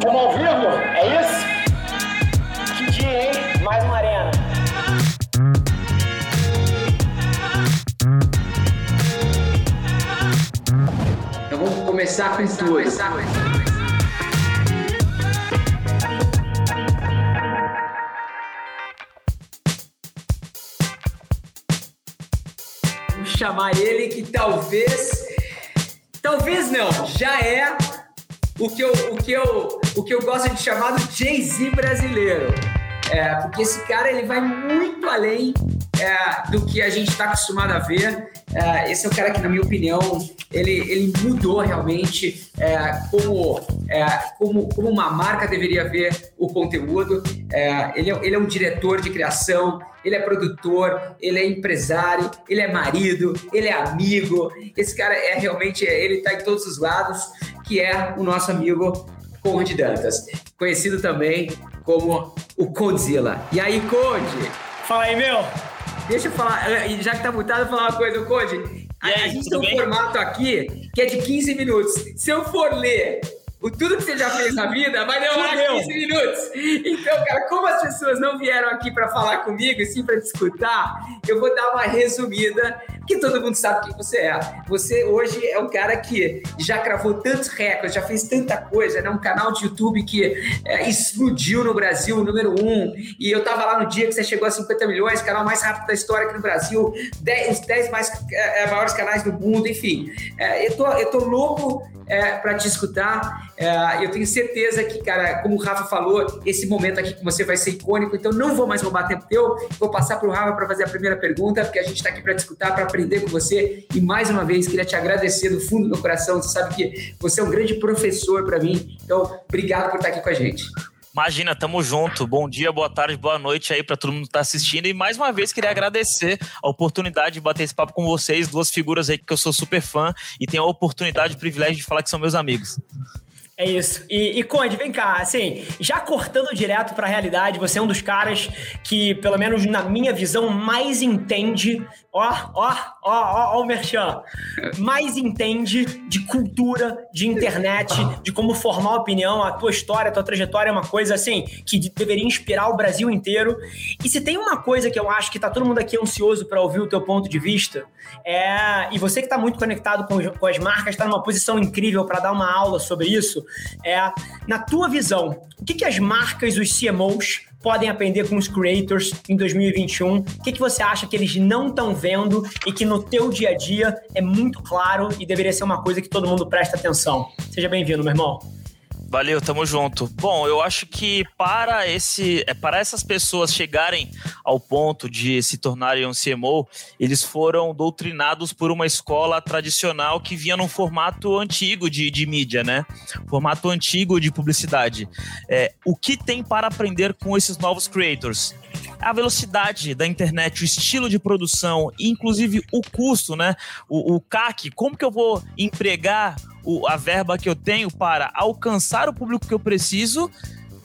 Estamos ao vivo? É isso? Que dia, hein? Mais uma arena. Então vamos começar com duas. Vou chamar ele que talvez. Talvez não, já é o que eu, o que eu, o que eu gosto de chamar do Jay-Z brasileiro. É, porque esse cara ele vai muito além é, do que a gente está acostumado a ver. É, esse é o cara que, na minha opinião, ele, ele mudou realmente é, como, é, como, como uma marca deveria ver o conteúdo. É, ele, ele é um diretor de criação, ele é produtor, ele é empresário, ele é marido, ele é amigo. Esse cara é realmente, ele está em todos os lados, que é o nosso amigo Conde Dantas, conhecido também como o Condzilla. E aí, Conde? Fala aí, meu. Deixa eu falar, já que tá mutado, eu falar uma coisa, Conde. A, aí, a gente tem um bem? formato aqui que é de 15 minutos. Se eu for ler tudo que você já fez na vida vai demorar 15 minutos. Então, cara, como as pessoas não vieram aqui para falar comigo, e sim para discutir, eu vou dar uma resumida, que todo mundo sabe quem você é. Você hoje é um cara que já cravou tantos recordes, já fez tanta coisa, né? Um canal de YouTube que é, explodiu no Brasil, número um. E eu tava lá no dia que você chegou a 50 milhões, canal mais rápido da história aqui no Brasil, 10, os 10 mais, é, é, maiores canais do mundo, enfim. É, eu, tô, eu tô louco é, para te escutar. É, eu tenho certeza que, cara, como o Rafa falou, esse momento aqui com você vai ser icônico, então não vou mais roubar tempo teu. Vou passar para o Rafa para fazer a primeira pergunta, porque a gente está aqui para discutir, para aprender com você. E mais uma vez, queria te agradecer do fundo do meu coração. Você sabe que você é um grande professor para mim. Então, obrigado por estar aqui com a gente. Imagina, tamo junto. Bom dia, boa tarde, boa noite aí para todo mundo que tá assistindo. E mais uma vez queria agradecer a oportunidade de bater esse papo com vocês, duas figuras aí que eu sou super fã e tenho a oportunidade, o privilégio de falar que são meus amigos. É isso. E, e Conde, vem cá, assim, já cortando direto para a realidade, você é um dos caras que, pelo menos na minha visão, mais entende, ó, ó, ó, ó, o Merchan, mais entende de cultura, de internet, de como formar opinião, a tua história, a tua trajetória é uma coisa, assim, que deveria inspirar o Brasil inteiro. E se tem uma coisa que eu acho que tá todo mundo aqui ansioso para ouvir o teu ponto de vista, é, e você que está muito conectado com, com as marcas, está numa posição incrível para dar uma aula sobre isso, é, na tua visão, o que, que as marcas, os CMOs, podem aprender com os creators em 2021? O que, que você acha que eles não estão vendo e que no teu dia a dia é muito claro e deveria ser uma coisa que todo mundo presta atenção? Seja bem-vindo, meu irmão. Valeu, tamo junto. Bom, eu acho que para esse, é, para essas pessoas chegarem ao ponto de se tornarem um CMO, eles foram doutrinados por uma escola tradicional que vinha num formato antigo de, de mídia, né? Formato antigo de publicidade. É, o que tem para aprender com esses novos creators? a velocidade da internet, o estilo de produção, inclusive o custo, né? O, o CAC, como que eu vou empregar o, a verba que eu tenho para alcançar o público que eu preciso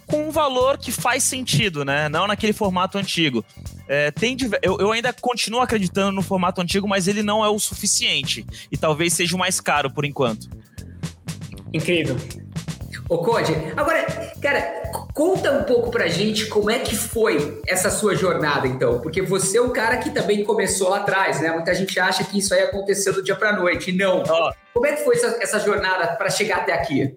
com um valor que faz sentido, né? Não naquele formato antigo. É, tem, eu, eu ainda continuo acreditando no formato antigo, mas ele não é o suficiente. E talvez seja o mais caro por enquanto. Incrível. Ô, Code, agora, cara, conta um pouco pra gente como é que foi essa sua jornada, então. Porque você é um cara que também começou lá atrás, né? Muita gente acha que isso aí aconteceu do dia pra noite. Não. Oh. Como é que foi essa, essa jornada para chegar até aqui?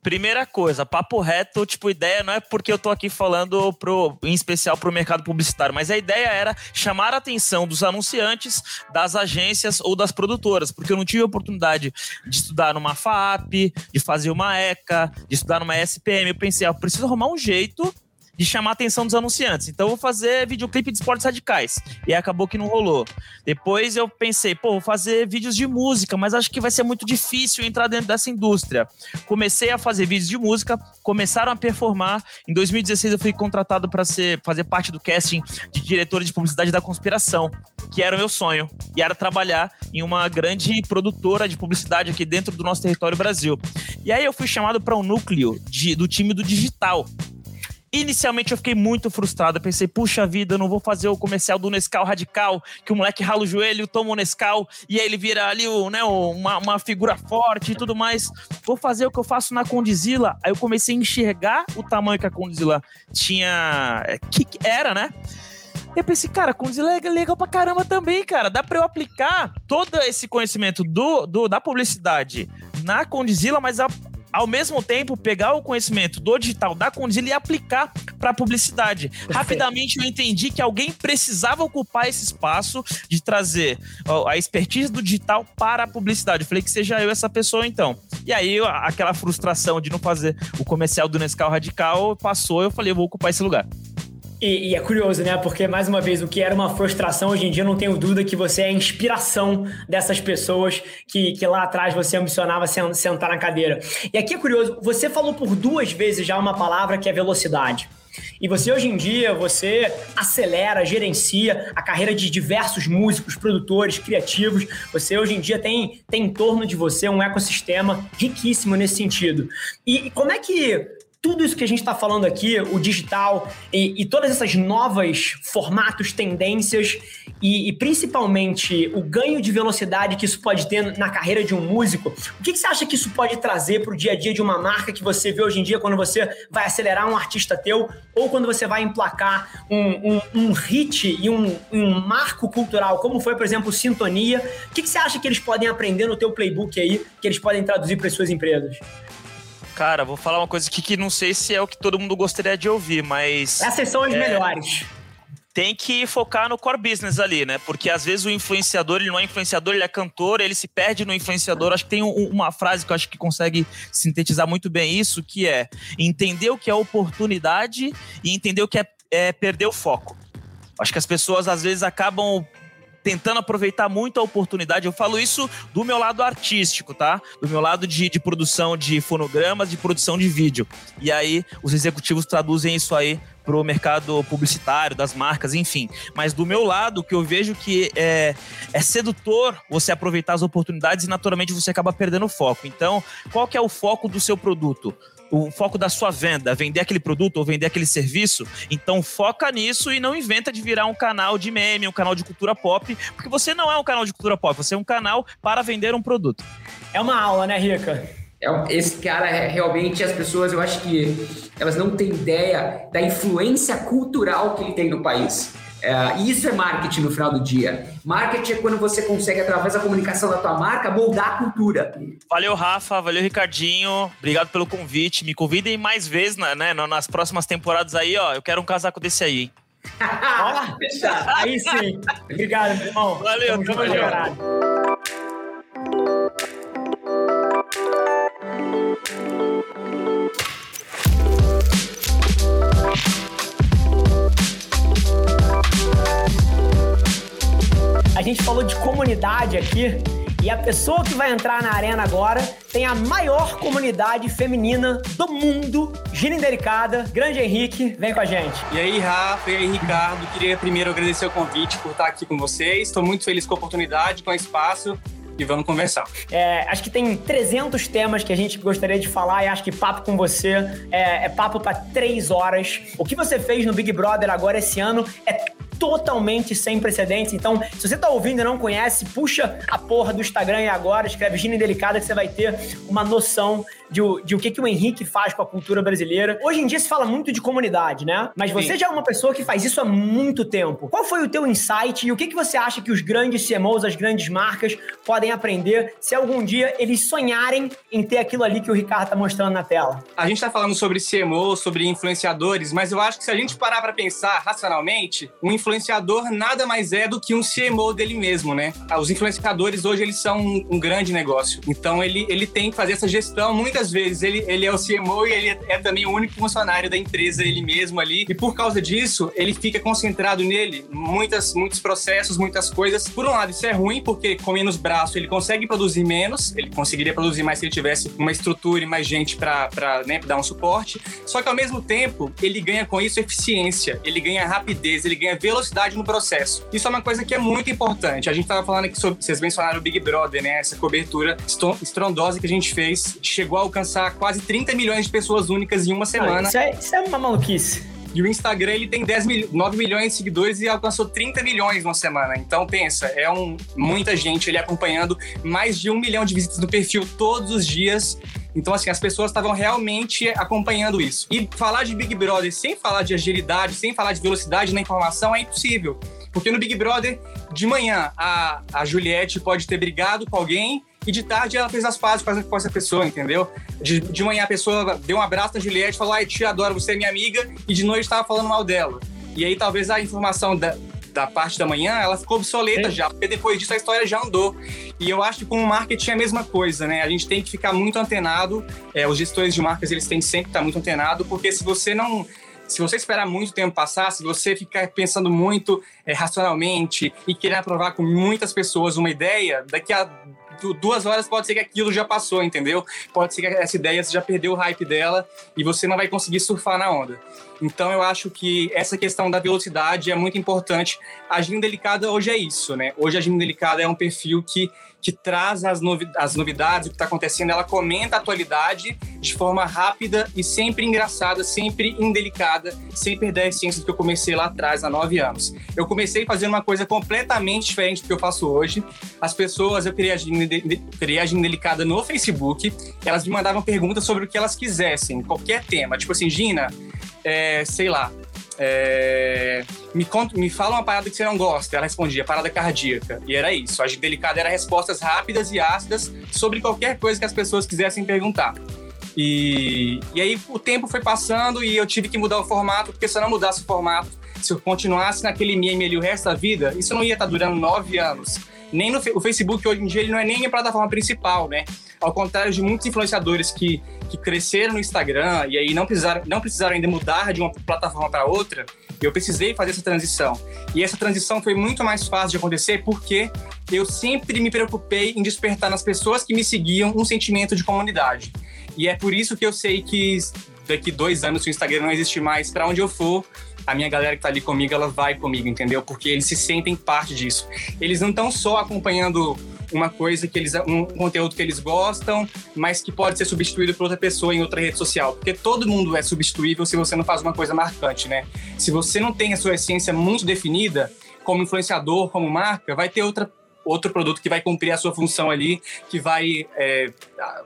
Primeira coisa, papo reto, tipo, ideia não é porque eu tô aqui falando pro, em especial pro mercado publicitário, mas a ideia era chamar a atenção dos anunciantes, das agências ou das produtoras, porque eu não tive a oportunidade de estudar numa FAP, de fazer uma ECA, de estudar numa SPM. Eu pensei, ah, eu preciso arrumar um jeito de chamar a atenção dos anunciantes. Então vou fazer videoclipe de esportes radicais. E acabou que não rolou. Depois eu pensei, pô, vou fazer vídeos de música, mas acho que vai ser muito difícil entrar dentro dessa indústria. Comecei a fazer vídeos de música, começaram a performar. Em 2016 eu fui contratado para ser fazer parte do casting de diretor de publicidade da Conspiração, que era o meu sonho. E era trabalhar em uma grande produtora de publicidade aqui dentro do nosso território Brasil. E aí eu fui chamado para um núcleo de, do time do digital Inicialmente eu fiquei muito frustrado. Pensei, puxa vida, eu não vou fazer o comercial do Nescau Radical, que o moleque rala o joelho, toma o Nescau e aí ele vira ali o, né, uma, uma figura forte e tudo mais. Vou fazer o que eu faço na Condizila. Aí eu comecei a enxergar o tamanho que a Condizila tinha. É, que era, né? Eu pensei, cara, Condizila é legal pra caramba também, cara. Dá pra eu aplicar todo esse conhecimento do, do da publicidade na Condizila, mas a, ao mesmo tempo, pegar o conhecimento do digital da Condizila e aplicar para publicidade. Perfeito. Rapidamente eu entendi que alguém precisava ocupar esse espaço de trazer a expertise do digital para a publicidade. Eu falei que seja eu essa pessoa então. E aí aquela frustração de não fazer o comercial do Nescau Radical passou, eu falei, eu vou ocupar esse lugar. E, e, é curioso, né? Porque, mais uma vez, o que era uma frustração, hoje em dia não tenho dúvida que você é a inspiração dessas pessoas que, que lá atrás você ambicionava sentar na cadeira. E aqui é curioso, você falou por duas vezes já uma palavra que é velocidade. E você hoje em dia, você acelera, gerencia a carreira de diversos músicos, produtores, criativos. Você hoje em dia tem, tem em torno de você um ecossistema riquíssimo nesse sentido. E como é que tudo isso que a gente está falando aqui, o digital e, e, todas essas novas formatos, tendências e, e, principalmente o ganho de velocidade que isso pode ter na carreira de um músico, o que, que você acha que isso pode trazer para o dia a dia de uma marca que você vê hoje em dia quando você vai acelerar um artista teu ou quando você vai emplacar um, um, um hit e um, um, marco cultural, como foi, por exemplo, Sintonia? O que, que você acha que eles podem aprender no teu playbook aí, que eles podem traduzir para as suas empresas? Cara, vou falar uma coisa aqui que não sei se é o que todo mundo gostaria de ouvir, mas. Essas são as é... melhores tem que focar no core business ali, né? Porque às vezes o influenciador, ele não é influenciador, ele é cantor, ele se perde no influenciador. Acho que tem um, uma frase que eu acho que consegue sintetizar muito bem isso, que é entender o que é oportunidade e entender o que é, é perder o foco. Acho que as pessoas às vezes acabam tentando aproveitar muito a oportunidade. Eu falo isso do meu lado artístico, tá? Do meu lado de, de produção de fonogramas, de produção de vídeo. E aí os executivos traduzem isso aí para o mercado publicitário, das marcas, enfim. Mas do meu lado, que eu vejo que é, é sedutor você aproveitar as oportunidades e naturalmente você acaba perdendo o foco. Então, qual que é o foco do seu produto? O foco da sua venda, vender aquele produto ou vender aquele serviço, então foca nisso e não inventa de virar um canal de meme, um canal de cultura pop, porque você não é um canal de cultura pop, você é um canal para vender um produto. É uma aula, né, Rica? É, esse cara, é, realmente, as pessoas, eu acho que elas não têm ideia da influência cultural que ele tem no país. É, e isso é marketing no final do dia. Marketing é quando você consegue, através da comunicação da tua marca, moldar a cultura. Valeu, Rafa. Valeu, Ricardinho. Obrigado pelo convite. Me convidem mais vezes né, né nas próximas temporadas aí, ó. Eu quero um casaco desse aí. Ó, aí sim. Obrigado, meu irmão. Valeu, tamo, tamo junto. A gente falou de comunidade aqui e a pessoa que vai entrar na arena agora tem a maior comunidade feminina do mundo. Gina Indelicada, grande Henrique, vem com a gente. E aí, Rafa, e aí, Ricardo. Queria primeiro agradecer o convite por estar aqui com vocês. Estou muito feliz com a oportunidade, com o espaço e vamos conversar. É, acho que tem 300 temas que a gente gostaria de falar e acho que papo com você é, é papo para três horas. O que você fez no Big Brother agora esse ano é totalmente sem precedentes. Então, se você tá ouvindo e não conhece, puxa a porra do Instagram e agora, escreve Gina Delicada que você vai ter uma noção de, de o que, que o Henrique faz com a cultura brasileira. Hoje em dia se fala muito de comunidade, né? Mas você Sim. já é uma pessoa que faz isso há muito tempo. Qual foi o teu insight e o que, que você acha que os grandes CMOs, as grandes marcas podem aprender se algum dia eles sonharem em ter aquilo ali que o Ricardo tá mostrando na tela? A gente tá falando sobre CMO, sobre influenciadores, mas eu acho que se a gente parar para pensar racionalmente, um influenciador influenciador nada mais é do que um CMO dele mesmo, né? Ah, os influenciadores hoje eles são um, um, grande negócio. Então ele, ele tem que fazer essa gestão. Muitas vezes ele, ele é o CMO e ele é também o único funcionário da empresa ele mesmo ali. E por causa disso, ele fica concentrado nele, muitas, muitos processos, muitas coisas. Por um lado, isso é ruim, porque com menos braço ele consegue produzir menos, ele conseguiria produzir mais se ele tivesse uma estrutura e mais gente para né, dar um suporte. Só que ao mesmo tempo, ele ganha com isso eficiência, ele ganha rapidez, ele ganha velocidade velocidade no processo. Isso é uma coisa que é muito importante. A gente estava falando aqui sobre, vocês mencionaram o Big Brother, né? Essa cobertura estrondosa que a gente fez, chegou a alcançar quase 30 milhões de pessoas únicas em uma semana. Ah, isso, é, isso é uma maluquice. E o Instagram ele tem 10 mil, 9 milhões de seguidores e alcançou 30 milhões numa semana. Então pensa, é um, muita gente ele acompanhando mais de um milhão de visitas no perfil todos os dias. Então, assim, as pessoas estavam realmente acompanhando isso. E falar de Big Brother sem falar de agilidade, sem falar de velocidade na informação é impossível. Porque no Big Brother, de manhã, a, a Juliette pode ter brigado com alguém e de tarde ela fez as pazes com essa pessoa, entendeu? De, de manhã a pessoa deu um abraço na Juliette, falou, ai, tia, adoro, você é minha amiga, e de noite estava falando mal dela. E aí talvez a informação da, da parte da manhã, ela ficou obsoleta é. já, porque depois disso a história já andou. E eu acho que com o marketing é a mesma coisa, né? A gente tem que ficar muito antenado, é, os gestores de marcas, eles têm que sempre estar muito antenado, porque se você não se você esperar muito tempo passar, se você ficar pensando muito é, racionalmente e querer aprovar com muitas pessoas uma ideia, daqui a duas horas pode ser que aquilo já passou, entendeu? Pode ser que essa ideia você já perdeu o hype dela e você não vai conseguir surfar na onda. Então eu acho que essa questão da velocidade é muito importante. A Agenda Delicada hoje é isso, né? Hoje a Agenda Delicada é um perfil que que traz as, novi as novidades, o que está acontecendo, ela comenta a atualidade de forma rápida e sempre engraçada, sempre indelicada, sem perder a essência do que eu comecei lá atrás, há nove anos. Eu comecei fazendo uma coisa completamente diferente do que eu faço hoje. As pessoas, eu criei a Agenda Delicada no Facebook, elas me mandavam perguntas sobre o que elas quisessem, qualquer tema. Tipo assim, Gina, é, sei lá, é, me, conta, me fala uma parada que você não gosta. Ela respondia, parada cardíaca. E era isso. A delicada era respostas rápidas e ácidas sobre qualquer coisa que as pessoas quisessem perguntar. E, e aí o tempo foi passando e eu tive que mudar o formato, porque se eu não mudasse o formato, se eu continuasse naquele meme ali o resto da vida, isso não ia estar durando nove anos. Nem no o Facebook hoje em dia ele não é nem a plataforma principal, né? Ao contrário de muitos influenciadores que, que cresceram no Instagram e aí não precisaram, não precisaram ainda mudar de uma plataforma para outra, eu precisei fazer essa transição. E essa transição foi muito mais fácil de acontecer porque eu sempre me preocupei em despertar nas pessoas que me seguiam um sentimento de comunidade. E é por isso que eu sei que daqui dois anos, se o Instagram não existe mais, para onde eu for, a minha galera que tá ali comigo, ela vai comigo, entendeu? Porque eles se sentem parte disso. Eles não estão só acompanhando uma coisa que eles um conteúdo que eles gostam, mas que pode ser substituído por outra pessoa em outra rede social, porque todo mundo é substituível se você não faz uma coisa marcante, né? Se você não tem a sua essência muito definida, como influenciador, como marca, vai ter outra outro produto que vai cumprir a sua função ali, que vai, é,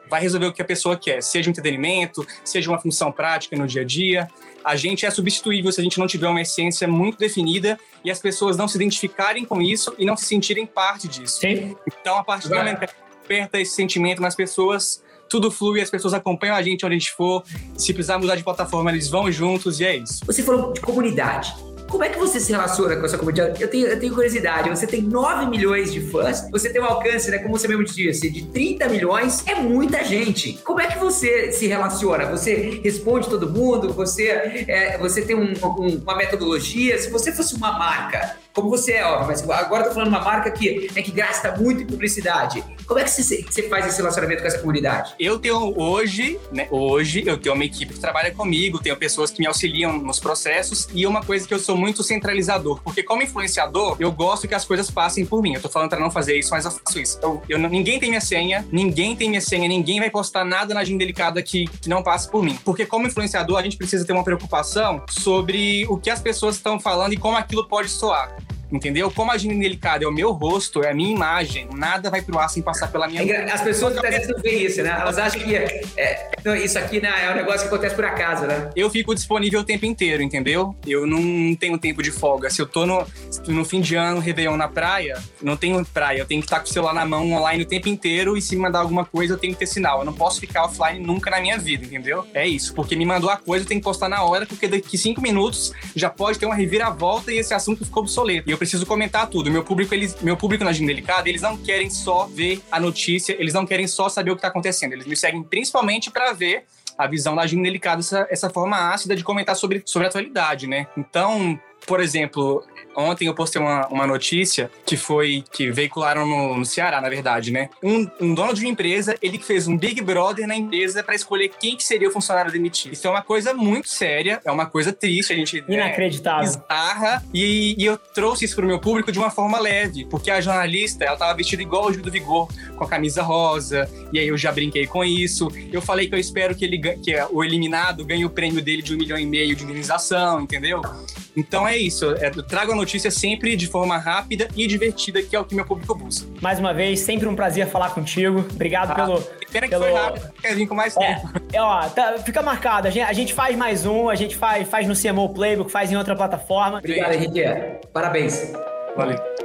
vai resolver o que a pessoa quer, seja um entretenimento, seja uma função prática no dia a dia. A gente é substituível se a gente não tiver uma essência muito definida e as pessoas não se identificarem com isso e não se sentirem parte disso. Sim. Então, a partir do momento que aperta esse sentimento nas pessoas, tudo flui, as pessoas acompanham a gente onde a gente for. Se precisar mudar de plataforma, eles vão juntos e é isso. Você falou de comunidade. Como é que você se relaciona com essa comunidade? Eu tenho, eu tenho curiosidade. Você tem 9 milhões de fãs, você tem um alcance, né, como você mesmo disse, de 30 milhões. É muita gente. Como é que você se relaciona? Você responde todo mundo? Você, é, você tem um, um, uma metodologia? Se você fosse uma marca, como você é, ó, mas agora eu tô falando uma marca que, né, que gasta muito em publicidade. Como é que você, faz esse relacionamento com essa comunidade? Eu tenho hoje, né, hoje eu tenho uma equipe que trabalha comigo, tenho pessoas que me auxiliam nos processos e uma coisa que eu sou muito centralizador, porque como influenciador, eu gosto que as coisas passem por mim. Eu tô falando para não fazer isso, mas eu faço isso. Eu, eu, ninguém tem minha senha, ninguém tem minha senha, ninguém vai postar nada na agenda delicada que, que não passe por mim. Porque como influenciador, a gente precisa ter uma preocupação sobre o que as pessoas estão falando e como aquilo pode soar. Entendeu? Como a agenda delicada é o meu rosto, é a minha imagem, nada vai pro ar sem passar pela minha é, As pessoas às vezes não veem isso, né? Elas acham que é, é, isso aqui né, é um negócio que acontece por acaso, né? Eu fico disponível o tempo inteiro, entendeu? Eu não tenho tempo de folga. Se eu tô no, no fim de ano, Réveillon na praia, não tenho praia. Eu tenho que estar com o celular na mão online o tempo inteiro e se me mandar alguma coisa, eu tenho que ter sinal. Eu não posso ficar offline nunca na minha vida, entendeu? É isso. Porque me mandou a coisa, eu tenho que postar na hora, porque daqui cinco minutos já pode ter uma reviravolta e esse assunto ficou obsoleto. E eu preciso comentar tudo. Meu público, eles, meu público na Agenda Delicada, eles não querem só ver a notícia, eles não querem só saber o que está acontecendo. Eles me seguem principalmente para ver a visão da Agenda Delicada, essa, essa forma ácida de comentar sobre, sobre a atualidade, né? Então, por exemplo, ontem eu postei uma, uma notícia que foi que veicularam no, no Ceará, na verdade, né? Um, um, dono de uma empresa, ele que fez um Big Brother na empresa para escolher quem que seria o funcionário demitido. Isso é uma coisa muito séria, é uma coisa triste, a gente né, inacreditável. É, e, e eu trouxe isso pro meu público de uma forma leve, porque a jornalista, ela tava vestida igual o Gil do Vigor, com a camisa rosa, e aí eu já brinquei com isso. Eu falei que eu espero que ele que o eliminado ganhe o prêmio dele de um milhão e meio de indenização, entendeu? Então é isso. É, eu trago a notícia sempre de forma rápida e divertida, que é o que meu público busca. Mais uma vez, sempre um prazer falar contigo. Obrigado ah, pelo. Pena pelo... que foi rápido, quer vir com mais é, tempo. É, ó, tá, fica marcado. A gente, a gente, faz mais um, a gente faz, faz no CMO Playbook, faz em outra plataforma. Obrigado, Henrique. Parabéns. Valeu.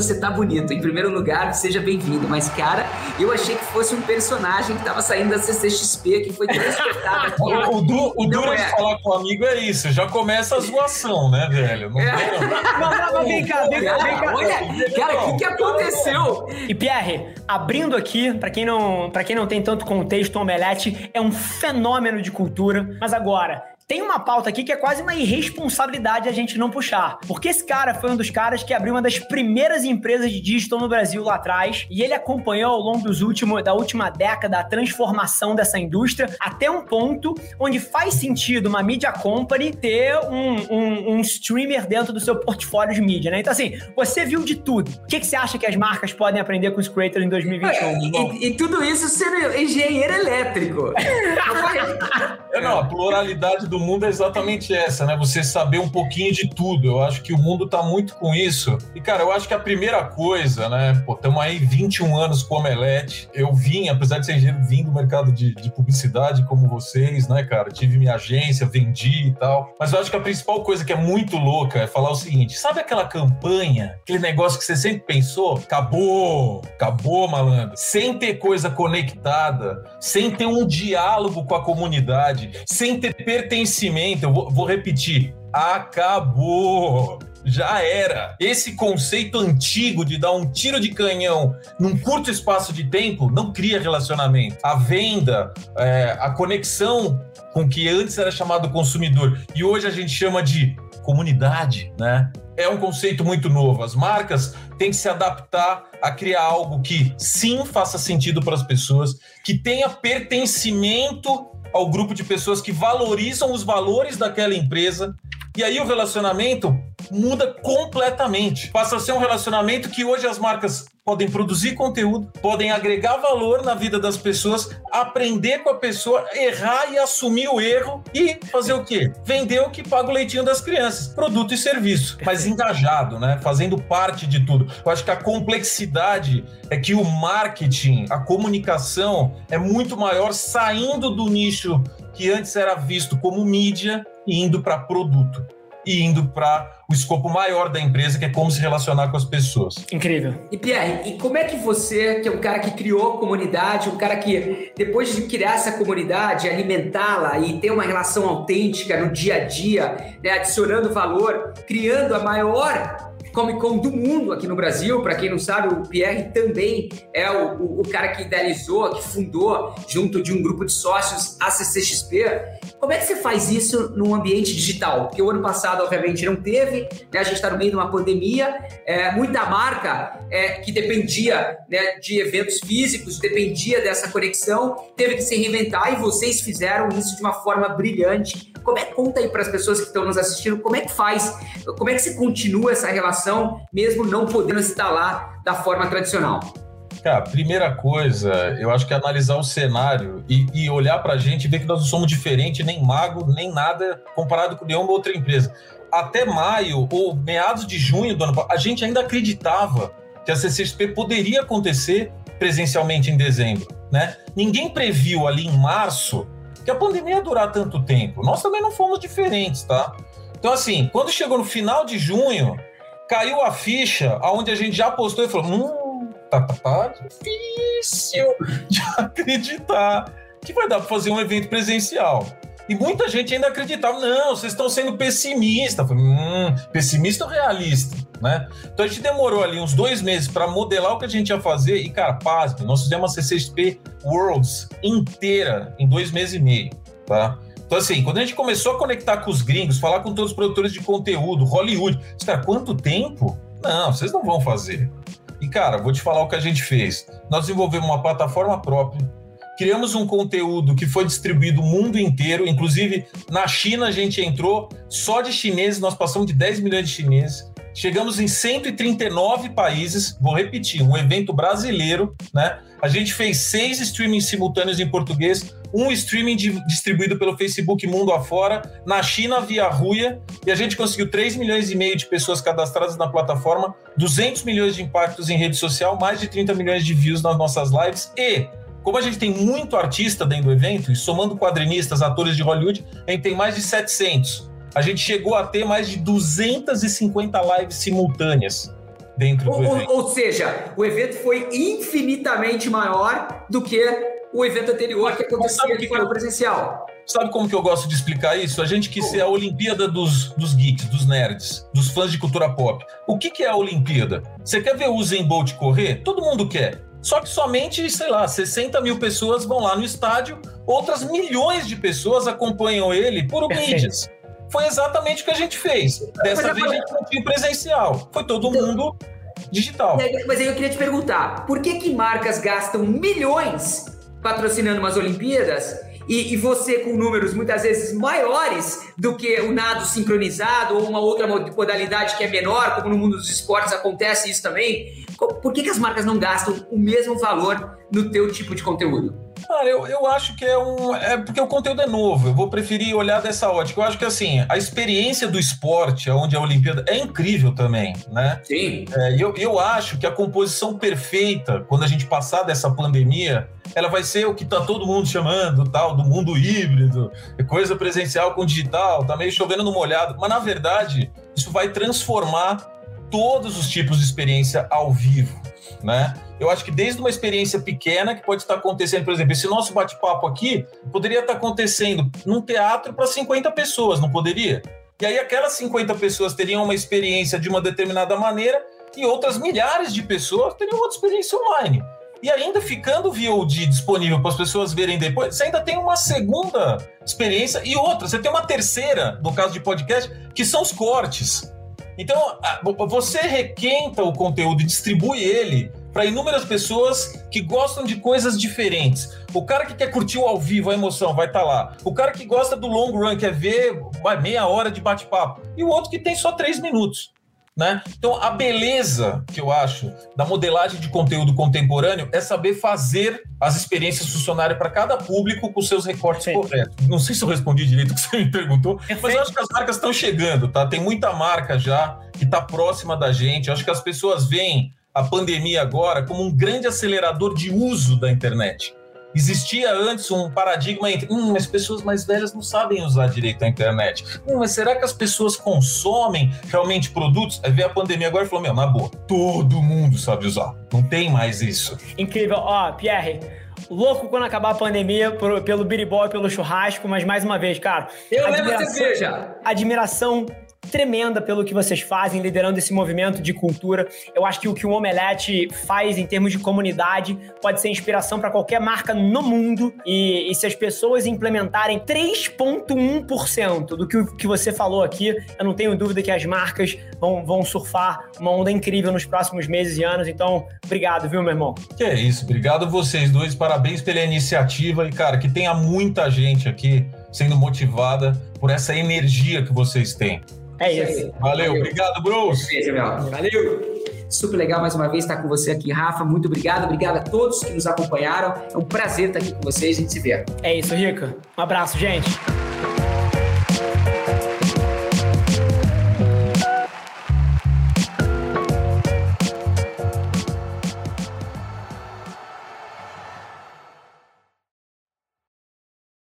Você tá bonito. Em primeiro lugar, seja bem-vindo. Mas, cara, eu achei que fosse um personagem que tava saindo da CCXP, que foi transportado aqui. o, o, du, o duro é. de falar com o amigo é isso. Já começa a zoação, né, velho? Não, é. não, não, vem cá, vem cá, vem cá. Olha, cara, o que, que aconteceu? E Pierre, abrindo aqui, para quem não, para quem não tem tanto contexto, o Omelete é um fenômeno de cultura. Mas agora, tem uma pauta aqui que é quase uma irresponsabilidade a gente não puxar. Porque esse cara foi um dos caras que abriu uma das primeiras empresas de digital no Brasil lá atrás. E ele acompanhou ao longo dos últimos, da última década a transformação dessa indústria até um ponto onde faz sentido uma media company ter um, um, um streamer dentro do seu portfólio de mídia, né? Então, assim, você viu de tudo. O que, que você acha que as marcas podem aprender com os creators em 2021? E, e, tudo isso sendo engenheiro elétrico. é, não, a pluralidade do do mundo é exatamente essa, né? Você saber um pouquinho de tudo. Eu acho que o mundo tá muito com isso. E, cara, eu acho que a primeira coisa, né? Pô, estamos aí 21 anos com Omelete. Eu vim, apesar de ser engenheiro, vim do mercado de, de publicidade como vocês, né, cara? Tive minha agência, vendi e tal. Mas eu acho que a principal coisa que é muito louca é falar o seguinte: sabe aquela campanha, aquele negócio que você sempre pensou? Acabou! Acabou, malandro. Sem ter coisa conectada, sem ter um diálogo com a comunidade, sem ter pertencimento conhecimento, eu vou, vou repetir, acabou já era. Esse conceito antigo de dar um tiro de canhão num curto espaço de tempo não cria relacionamento. A venda, é, a conexão com que antes era chamado consumidor e hoje a gente chama de comunidade, né? É um conceito muito novo. As marcas têm que se adaptar a criar algo que sim faça sentido para as pessoas, que tenha pertencimento ao grupo de pessoas que valorizam os valores daquela empresa. E aí o relacionamento muda completamente. Passa a ser um relacionamento que hoje as marcas podem produzir conteúdo, podem agregar valor na vida das pessoas, aprender com a pessoa, errar e assumir o erro e fazer o quê? Vender o que paga o leitinho das crianças, produto e serviço, mas engajado, né? Fazendo parte de tudo. Eu acho que a complexidade é que o marketing, a comunicação é muito maior saindo do nicho que antes era visto como mídia e indo para produto e indo para o escopo maior da empresa, que é como se relacionar com as pessoas. Incrível. E Pierre, e como é que você, que é um cara que criou a comunidade, um cara que depois de criar essa comunidade, alimentá-la e ter uma relação autêntica no dia a dia, né, adicionando valor, criando a maior Comic Con do mundo aqui no Brasil. Para quem não sabe, o Pierre também é o, o, o, cara que idealizou, que fundou, junto de um grupo de sócios, a CCXP. Como é que você faz isso num ambiente digital? Porque o ano passado, obviamente, não teve, né? a gente está no meio de uma pandemia, é, muita marca é, que dependia né, de eventos físicos, dependia dessa conexão, teve que se reinventar e vocês fizeram isso de uma forma brilhante. Como é conta aí para as pessoas que estão nos assistindo, como é que faz, como é que você continua essa relação, mesmo não podendo estar lá da forma tradicional? Cara, primeira coisa, eu acho que é analisar o cenário e, e olhar para a gente e ver que nós não somos diferentes, nem mago, nem nada, comparado com nenhuma outra empresa. Até maio ou meados de junho do ano passado, a gente ainda acreditava que a CCXP poderia acontecer presencialmente em dezembro, né? Ninguém previu ali em março que a pandemia ia durar tanto tempo. Nós também não fomos diferentes, tá? Então, assim, quando chegou no final de junho, caiu a ficha, aonde a gente já postou e falou: hum, tá, tá, tá difícil de acreditar que vai dar para fazer um evento presencial. E muita gente ainda acreditava, não, vocês estão sendo pessimista. Hum, pessimista ou realista? Né? Então a gente demorou ali uns dois meses para modelar o que a gente ia fazer e, cara, pasme, nós fizemos a CCXP Worlds inteira em dois meses e meio, tá? Então, assim, quando a gente começou a conectar com os gringos, falar com todos os produtores de conteúdo, Hollywood, cara, quanto tempo? Não, vocês não vão fazer. E, cara, vou te falar o que a gente fez. Nós desenvolvemos uma plataforma própria, criamos um conteúdo que foi distribuído o mundo inteiro, inclusive na China a gente entrou só de chineses, nós passamos de 10 milhões de chineses. Chegamos em 139 países, vou repetir, um evento brasileiro, né? A gente fez seis streamings simultâneos em português, um streaming de, distribuído pelo Facebook mundo afora, na China via Ruia, e a gente conseguiu 3 milhões e meio de pessoas cadastradas na plataforma, 200 milhões de impactos em rede social, mais de 30 milhões de views nas nossas lives e como a gente tem muito artista dentro do evento, e somando quadrinistas, atores de Hollywood, a gente tem mais de 700. A gente chegou a ter mais de 250 lives simultâneas dentro do ou, evento. Ou seja, o evento foi infinitamente maior do que o evento anterior que acontecia que foi o presencial. Sabe como que eu gosto de explicar isso? A gente quis ser a Olimpíada dos, dos geeks, dos nerds, dos fãs de cultura pop. O que, que é a Olimpíada? Você quer ver o Usain Bolt correr? Todo mundo quer. Só que somente, sei lá, 60 mil pessoas vão lá no estádio, outras milhões de pessoas acompanham ele por mídias. Foi exatamente o que a gente fez. Dessa vez a gente não tinha presencial. Foi todo então, mundo digital. Mas aí eu queria te perguntar, por que que marcas gastam milhões patrocinando umas Olimpíadas e, e, você com números muitas vezes maiores do que o nado sincronizado ou uma outra modalidade que é menor, como no mundo dos esportes acontece isso também. Por que, que as marcas não gastam o mesmo valor no teu tipo de conteúdo? Cara, eu, eu acho que é um. É porque o conteúdo é novo. Eu vou preferir olhar dessa ótica. Eu acho que assim, a experiência do esporte, onde a Olimpíada, é incrível também, né? Sim. É, eu, eu acho que a composição perfeita, quando a gente passar dessa pandemia, ela vai ser o que tá todo mundo chamando, tal, do mundo híbrido, coisa presencial com digital, tá meio chovendo no molhado. Mas na verdade, isso vai transformar todos os tipos de experiência ao vivo, né? Eu acho que desde uma experiência pequena que pode estar acontecendo, por exemplo, esse nosso bate-papo aqui poderia estar acontecendo num teatro para 50 pessoas, não poderia? E aí aquelas 50 pessoas teriam uma experiência de uma determinada maneira e outras milhares de pessoas teriam outra experiência online. E ainda ficando VOD disponível para as pessoas verem depois, você ainda tem uma segunda experiência e outra, você tem uma terceira, no caso de podcast, que são os cortes. Então, você requenta o conteúdo e distribui ele para inúmeras pessoas que gostam de coisas diferentes. O cara que quer curtir o ao vivo, a emoção, vai estar tá lá. O cara que gosta do long run, quer ver meia hora de bate-papo. E o outro que tem só três minutos. Né? Então, a beleza que eu acho da modelagem de conteúdo contemporâneo é saber fazer as experiências funcionarem para cada público com seus recortes Sim. corretos. Não sei se eu respondi direito o que você me perguntou, Perfeito. mas eu acho que as marcas estão chegando, tá? Tem muita marca já que está próxima da gente. Eu acho que as pessoas veem a pandemia agora como um grande acelerador de uso da internet. Existia antes um paradigma entre, hum, as pessoas mais velhas não sabem usar direito a internet. Hum, mas será que as pessoas consomem realmente produtos? Aí veio a pandemia agora e falou, meu, na boa, todo mundo sabe usar. Não tem mais isso. Incrível. Ó, Pierre, louco quando acabar a pandemia por, pelo biribol e pelo churrasco, mas mais uma vez, cara. Eu levo a cerveja. Admiração tremenda pelo que vocês fazem, liderando esse movimento de cultura. Eu acho que o que o Omelete faz em termos de comunidade pode ser inspiração para qualquer marca no mundo. E, e, se as pessoas implementarem 3,1% do que, que você falou aqui, eu não tenho dúvida que as marcas vão, vão surfar uma onda incrível nos próximos meses e anos. Então, obrigado, viu, meu irmão? Que é isso. Obrigado vocês dois. Parabéns pela iniciativa. E, cara, que tenha muita gente aqui sendo motivada por essa energia que vocês têm. É isso. Valeu, Valeu. obrigado, Bruce. Valeu. Super legal mais uma vez estar com você aqui, Rafa. Muito obrigado. Obrigado a todos que nos acompanharam. É um prazer estar aqui com vocês. A gente se vê. É isso, Rica. Um abraço, gente.